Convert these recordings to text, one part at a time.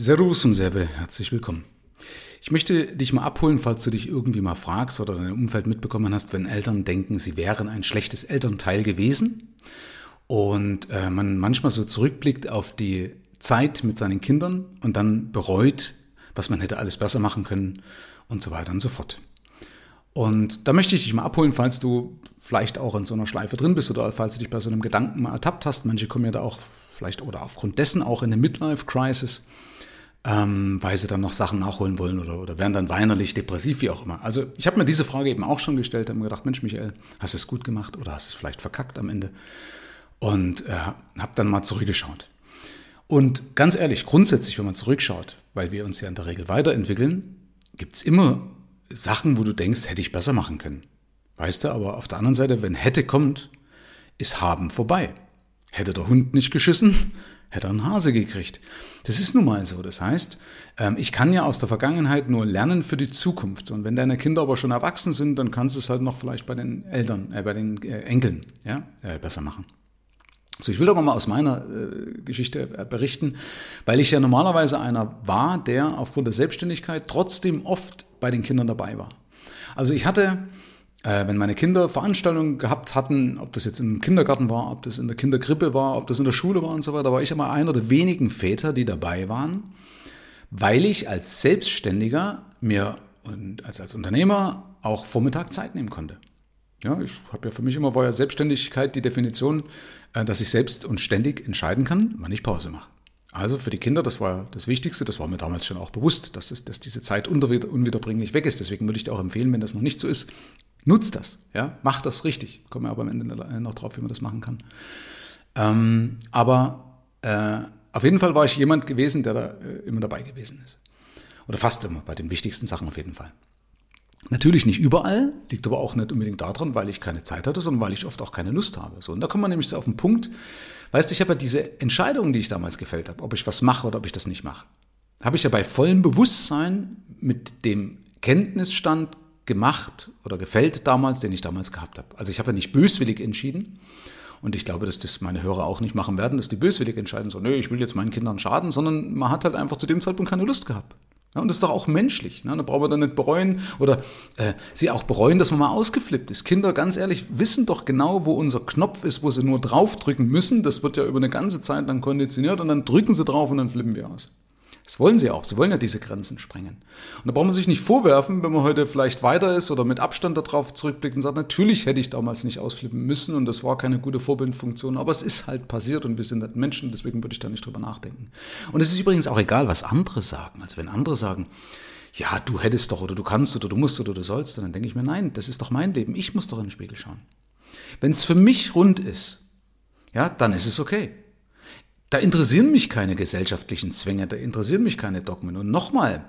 Servus und Serve, herzlich willkommen. Ich möchte dich mal abholen, falls du dich irgendwie mal fragst oder dein Umfeld mitbekommen hast, wenn Eltern denken, sie wären ein schlechtes Elternteil gewesen und äh, man manchmal so zurückblickt auf die Zeit mit seinen Kindern und dann bereut, was man hätte alles besser machen können und so weiter und so fort. Und da möchte ich dich mal abholen, falls du vielleicht auch in so einer Schleife drin bist oder falls du dich bei so einem Gedanken mal ertappt hast. Manche kommen ja da auch vielleicht oder aufgrund dessen auch in eine Midlife-Crisis ähm, weil sie dann noch Sachen nachholen wollen oder, oder werden dann weinerlich, depressiv, wie auch immer. Also ich habe mir diese Frage eben auch schon gestellt, habe mir gedacht, Mensch, Michael, hast du es gut gemacht oder hast du es vielleicht verkackt am Ende? Und äh, habe dann mal zurückgeschaut. Und ganz ehrlich, grundsätzlich, wenn man zurückschaut, weil wir uns ja in der Regel weiterentwickeln, gibt es immer Sachen, wo du denkst, hätte ich besser machen können. Weißt du, aber auf der anderen Seite, wenn hätte kommt, ist haben vorbei. Hätte der Hund nicht geschissen, hätte er einen Hase gekriegt. Das ist nun mal so. Das heißt, ähm, ich kann ja aus der Vergangenheit nur lernen für die Zukunft. Und wenn deine Kinder aber schon erwachsen sind, dann kannst du es halt noch vielleicht bei den Eltern, äh, bei den äh, Enkeln ja, äh, besser machen. So, ich will aber mal aus meiner äh, Geschichte äh, berichten, weil ich ja normalerweise einer war, der aufgrund der Selbstständigkeit trotzdem oft bei den Kindern dabei war. Also ich hatte äh, wenn meine Kinder Veranstaltungen gehabt hatten, ob das jetzt im Kindergarten war, ob das in der Kindergrippe war, ob das in der Schule war und so weiter, war ich immer einer der wenigen Väter, die dabei waren, weil ich als Selbstständiger mir und als, als Unternehmer auch Vormittag Zeit nehmen konnte. Ja, ich habe ja für mich immer war ja Selbstständigkeit die Definition, äh, dass ich selbst und ständig entscheiden kann, wann ich Pause mache. Also für die Kinder, das war das Wichtigste, das war mir damals schon auch bewusst, dass, es, dass diese Zeit unwiederbringlich weg ist. Deswegen würde ich dir auch empfehlen, wenn das noch nicht so ist, Nutzt das, ja, macht das richtig. Kommen wir aber am Ende noch drauf, wie man das machen kann. Ähm, aber äh, auf jeden Fall war ich jemand gewesen, der da äh, immer dabei gewesen ist. Oder fast immer, bei den wichtigsten Sachen auf jeden Fall. Natürlich nicht überall, liegt aber auch nicht unbedingt daran, weil ich keine Zeit hatte, sondern weil ich oft auch keine Lust habe. So, und da kommt man nämlich so auf den Punkt, weißt du, ich habe ja diese Entscheidungen, die ich damals gefällt habe, ob ich was mache oder ob ich das nicht mache, habe ich ja bei vollem Bewusstsein mit dem Kenntnisstand gemacht oder gefällt damals, den ich damals gehabt habe. Also ich habe ja nicht böswillig entschieden. Und ich glaube, dass das meine Hörer auch nicht machen werden, dass die böswillig entscheiden, so, nö, ich will jetzt meinen Kindern schaden, sondern man hat halt einfach zu dem Zeitpunkt keine Lust gehabt. Ja, und das ist doch auch menschlich. Ne? Da brauchen wir dann nicht bereuen oder äh, sie auch bereuen, dass man mal ausgeflippt ist. Kinder, ganz ehrlich, wissen doch genau, wo unser Knopf ist, wo sie nur draufdrücken müssen. Das wird ja über eine ganze Zeit dann konditioniert und dann drücken sie drauf und dann flippen wir aus. Das wollen sie auch. Sie wollen ja diese Grenzen sprengen. Und da braucht man sich nicht vorwerfen, wenn man heute vielleicht weiter ist oder mit Abstand darauf zurückblickt und sagt, natürlich hätte ich damals nicht ausflippen müssen und das war keine gute Vorbildfunktion, aber es ist halt passiert und wir sind halt Menschen, deswegen würde ich da nicht drüber nachdenken. Und es ist übrigens auch egal, was andere sagen. Also wenn andere sagen, ja, du hättest doch oder du kannst oder du musst oder du sollst, dann denke ich mir, nein, das ist doch mein Leben. Ich muss doch in den Spiegel schauen. Wenn es für mich rund ist, ja, dann ist es okay. Da interessieren mich keine gesellschaftlichen Zwänge, da interessieren mich keine Dogmen. Und nochmal,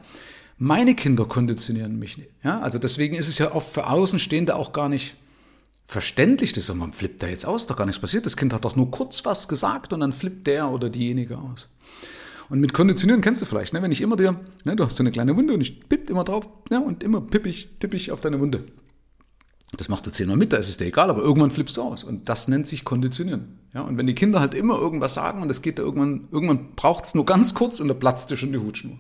meine Kinder konditionieren mich nicht. Ja? Also deswegen ist es ja oft für Außenstehende auch gar nicht verständlich, dass man flippt da jetzt aus, da gar nichts passiert. Das Kind hat doch nur kurz was gesagt und dann flippt der oder diejenige aus. Und mit Konditionieren kennst du vielleicht, ne? wenn ich immer dir, ne, du hast so eine kleine Wunde und ich pipp immer drauf ne, und immer pipp ich, tipp ich auf deine Wunde. Das machst du zehnmal mit, da ist es dir egal, aber irgendwann flippst du aus. Und das nennt sich Konditionieren. Ja, und wenn die Kinder halt immer irgendwas sagen und es geht da irgendwann, irgendwann braucht es nur ganz kurz und da platzt dir schon die Hutschnur.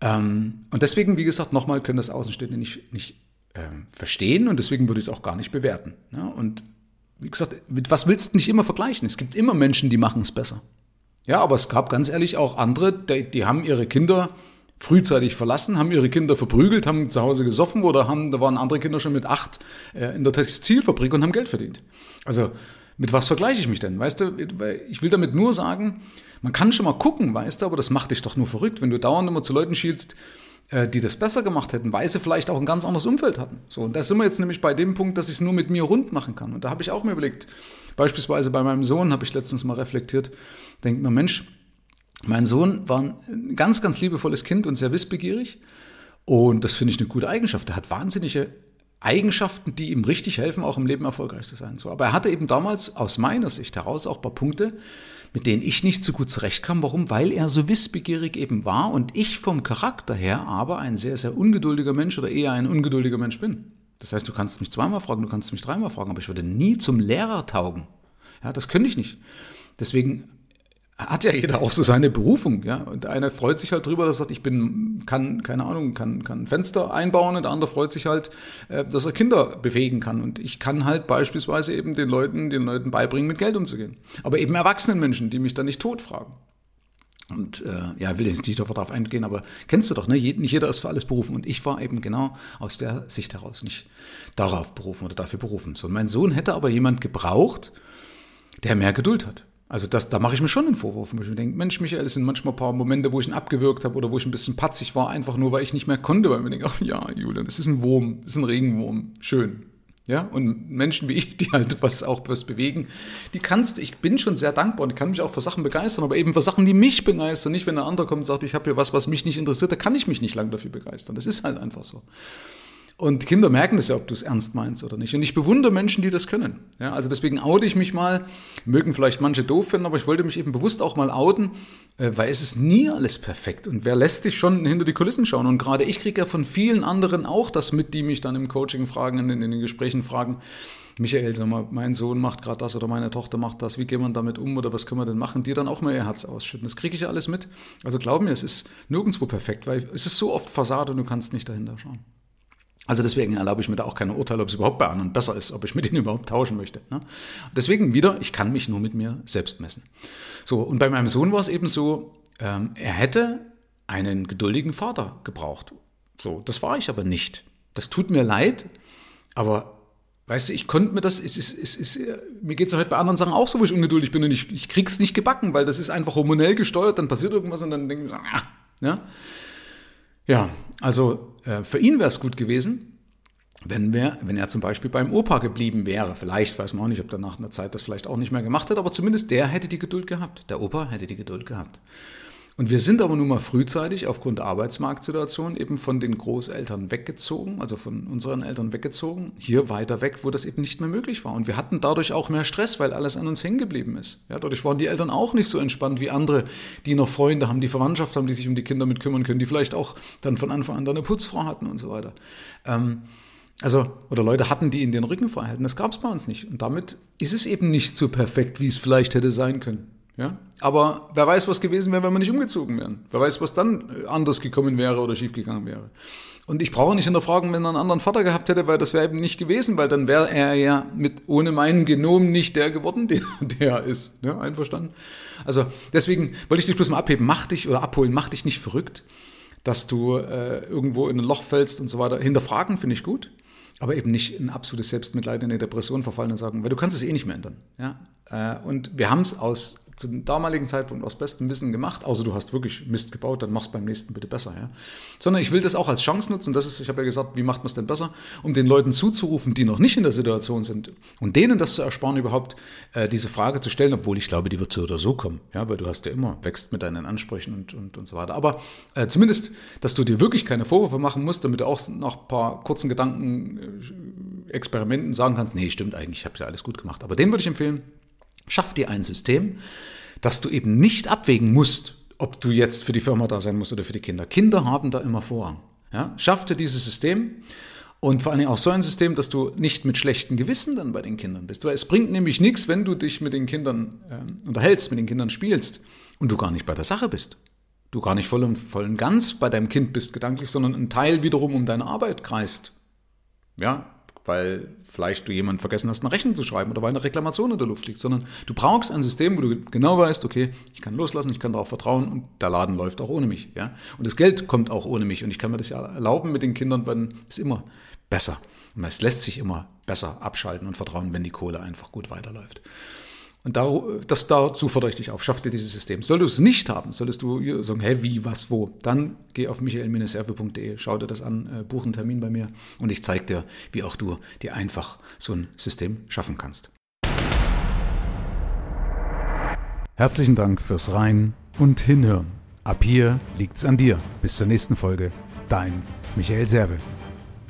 Ähm, und deswegen, wie gesagt, nochmal können das Außenstehende nicht, nicht ähm, verstehen und deswegen würde ich es auch gar nicht bewerten. Ja, und wie gesagt, mit was willst du nicht immer vergleichen? Es gibt immer Menschen, die machen es besser. Ja, aber es gab ganz ehrlich auch andere, die, die haben ihre Kinder frühzeitig verlassen, haben ihre Kinder verprügelt, haben zu Hause gesoffen oder haben, da waren andere Kinder schon mit acht äh, in der Textilfabrik und haben Geld verdient. Also mit was vergleiche ich mich denn? Weißt du, ich will damit nur sagen, man kann schon mal gucken, weißt du, aber das macht dich doch nur verrückt, wenn du dauernd immer zu Leuten schielst, äh, die das besser gemacht hätten, weil sie vielleicht auch ein ganz anderes Umfeld hatten. So, und da sind wir jetzt nämlich bei dem Punkt, dass ich es nur mit mir rund machen kann. Und da habe ich auch mir überlegt, beispielsweise bei meinem Sohn habe ich letztens mal reflektiert, denkt man, Mensch, mein Sohn war ein ganz, ganz liebevolles Kind und sehr wissbegierig. Und das finde ich eine gute Eigenschaft. Er hat wahnsinnige Eigenschaften, die ihm richtig helfen, auch im Leben erfolgreich zu sein. So, aber er hatte eben damals aus meiner Sicht heraus auch ein paar Punkte, mit denen ich nicht so gut zurechtkam. Warum? Weil er so wissbegierig eben war und ich vom Charakter her aber ein sehr, sehr ungeduldiger Mensch oder eher ein ungeduldiger Mensch bin. Das heißt, du kannst mich zweimal fragen, du kannst mich dreimal fragen, aber ich würde nie zum Lehrer taugen. Ja, das könnte ich nicht. Deswegen hat ja jeder auch so seine Berufung, ja. Und der eine freut sich halt drüber, dass er sagt, ich bin, kann, keine Ahnung, kann, kann Fenster einbauen und der andere freut sich halt, äh, dass er Kinder bewegen kann. Und ich kann halt beispielsweise eben den Leuten, den Leuten beibringen, mit Geld umzugehen. Aber eben erwachsenen Menschen, die mich dann nicht tot fragen. Und äh, ja, will jetzt nicht darauf eingehen, aber kennst du doch, ne? Nicht jeder ist für alles berufen. Und ich war eben genau aus der Sicht heraus nicht darauf berufen oder dafür berufen. So, und mein Sohn hätte aber jemand gebraucht, der mehr Geduld hat. Also das, da mache ich mir schon einen Vorwurf. Ich denke, Mensch, Michael, es sind manchmal ein paar Momente, wo ich ihn abgewürgt habe oder wo ich ein bisschen patzig war, einfach nur, weil ich nicht mehr konnte, weil ich mir denke, ach ja, Julian, das ist ein Wurm, das ist ein Regenwurm, schön. Ja, und Menschen wie ich, die halt was auch was bewegen, die kannst, ich bin schon sehr dankbar und kann mich auch für Sachen begeistern, aber eben für Sachen, die mich begeistern. Nicht, wenn ein anderer kommt und sagt, ich habe hier was, was mich nicht interessiert, da kann ich mich nicht lang dafür begeistern. Das ist halt einfach so. Und Kinder merken das ja, ob du es ernst meinst oder nicht. Und ich bewundere Menschen, die das können. Ja, also deswegen oute ich mich mal. Mögen vielleicht manche doof finden, aber ich wollte mich eben bewusst auch mal outen, äh, weil es ist nie alles perfekt. Und wer lässt dich schon hinter die Kulissen schauen? Und gerade ich kriege ja von vielen anderen auch das mit, die mich dann im Coaching fragen, in den, in den Gesprächen fragen. Michael, sag mal, mein Sohn macht gerade das oder meine Tochter macht das, wie gehen wir damit um oder was können wir denn machen, die dann auch mal ihr Herz ausschütten. Das kriege ich alles mit. Also glaub mir, es ist nirgendwo perfekt, weil es ist so oft Fassade und du kannst nicht dahinter schauen. Also deswegen erlaube ich mir da auch keine Urteile, ob es überhaupt bei anderen besser ist, ob ich mit ihnen überhaupt tauschen möchte. Ne? Deswegen wieder, ich kann mich nur mit mir selbst messen. So, und bei meinem Sohn war es eben so, ähm, er hätte einen geduldigen Vater gebraucht. So, das war ich aber nicht. Das tut mir leid, aber weißt du, ich konnte mir das, es ist, es ist, mir geht es heute bei anderen Sachen auch so, wo ich ungeduldig bin und ich, ich krieg's nicht gebacken, weil das ist einfach hormonell gesteuert, dann passiert irgendwas und dann denke ich so, ah, ja. Ja, also äh, für ihn wäre es gut gewesen, wenn, wir, wenn er zum Beispiel beim Opa geblieben wäre. Vielleicht, weiß man auch nicht, ob er nach einer Zeit das vielleicht auch nicht mehr gemacht hat, aber zumindest der hätte die Geduld gehabt. Der Opa hätte die Geduld gehabt. Und wir sind aber nun mal frühzeitig aufgrund der Arbeitsmarktsituation eben von den Großeltern weggezogen, also von unseren Eltern weggezogen, hier weiter weg, wo das eben nicht mehr möglich war. Und wir hatten dadurch auch mehr Stress, weil alles an uns hängen geblieben ist. Ja, dadurch waren die Eltern auch nicht so entspannt wie andere, die noch Freunde haben, die Verwandtschaft haben, die sich um die Kinder mit kümmern können, die vielleicht auch dann von Anfang an eine Putzfrau hatten und so weiter. Ähm, also, oder Leute hatten, die ihnen den Rücken frei halten. Das gab es bei uns nicht. Und damit ist es eben nicht so perfekt, wie es vielleicht hätte sein können. Ja? Aber wer weiß, was gewesen wäre, wenn wir nicht umgezogen wären. Wer weiß, was dann äh, anders gekommen wäre oder schiefgegangen wäre. Und ich brauche nicht hinterfragen, wenn er einen anderen Vater gehabt hätte, weil das wäre eben nicht gewesen, weil dann wäre er ja mit ohne meinen Genom nicht der geworden, der, der ist. Ja, einverstanden? Also deswegen wollte ich dich bloß mal abheben. Mach dich oder abholen, mach dich nicht verrückt, dass du äh, irgendwo in ein Loch fällst und so weiter. Hinterfragen finde ich gut aber eben nicht in absolutes Selbstmitleid, in eine Depression verfallen und sagen, weil du kannst es eh nicht mehr ändern. Ja? Äh, und wir haben es aus zum damaligen Zeitpunkt aus bestem Wissen gemacht, außer du hast wirklich Mist gebaut, dann mach's beim nächsten bitte besser. Ja? Sondern ich will das auch als Chance nutzen, das ist, ich habe ja gesagt, wie macht man es denn besser, um den Leuten zuzurufen, die noch nicht in der Situation sind und denen das zu ersparen, überhaupt äh, diese Frage zu stellen, obwohl ich glaube, die wird so oder so kommen, ja, weil du hast ja immer, wächst mit deinen Ansprüchen und, und, und so weiter. Aber äh, zumindest, dass du dir wirklich keine Vorwürfe machen musst, damit du auch nach ein paar kurzen Gedanken, äh, Experimenten sagen kannst, nee, stimmt eigentlich, ich habe ja alles gut gemacht. Aber den würde ich empfehlen, Schaff dir ein System, dass du eben nicht abwägen musst, ob du jetzt für die Firma da sein musst oder für die Kinder. Kinder haben da immer Vorrang. Ja? Schaff dir dieses System und vor Dingen auch so ein System, dass du nicht mit schlechtem Gewissen dann bei den Kindern bist. Weil es bringt nämlich nichts, wenn du dich mit den Kindern äh, unterhältst, mit den Kindern spielst und du gar nicht bei der Sache bist. Du gar nicht voll und, voll und ganz bei deinem Kind bist gedanklich, sondern ein Teil wiederum um deine Arbeit kreist. Ja, weil vielleicht du jemand vergessen hast, eine Rechnung zu schreiben oder weil eine Reklamation in der Luft liegt, sondern du brauchst ein System, wo du genau weißt, okay, ich kann loslassen, ich kann darauf vertrauen und der Laden läuft auch ohne mich. Ja? Und das Geld kommt auch ohne mich und ich kann mir das ja erlauben mit den Kindern, weil es immer besser. Und es lässt sich immer besser abschalten und vertrauen, wenn die Kohle einfach gut weiterläuft. Und da, das, dazu fordere ich dich auf. Schaff dir dieses System. Solltest du es nicht haben, solltest du sagen, hä, wie, was, wo, dann geh auf michael-serve.de, schau dir das an, äh, buch einen Termin bei mir und ich zeige dir, wie auch du dir einfach so ein System schaffen kannst. Herzlichen Dank fürs Rein und Hinhören. Ab hier liegt's an dir. Bis zur nächsten Folge. Dein Michael Serve.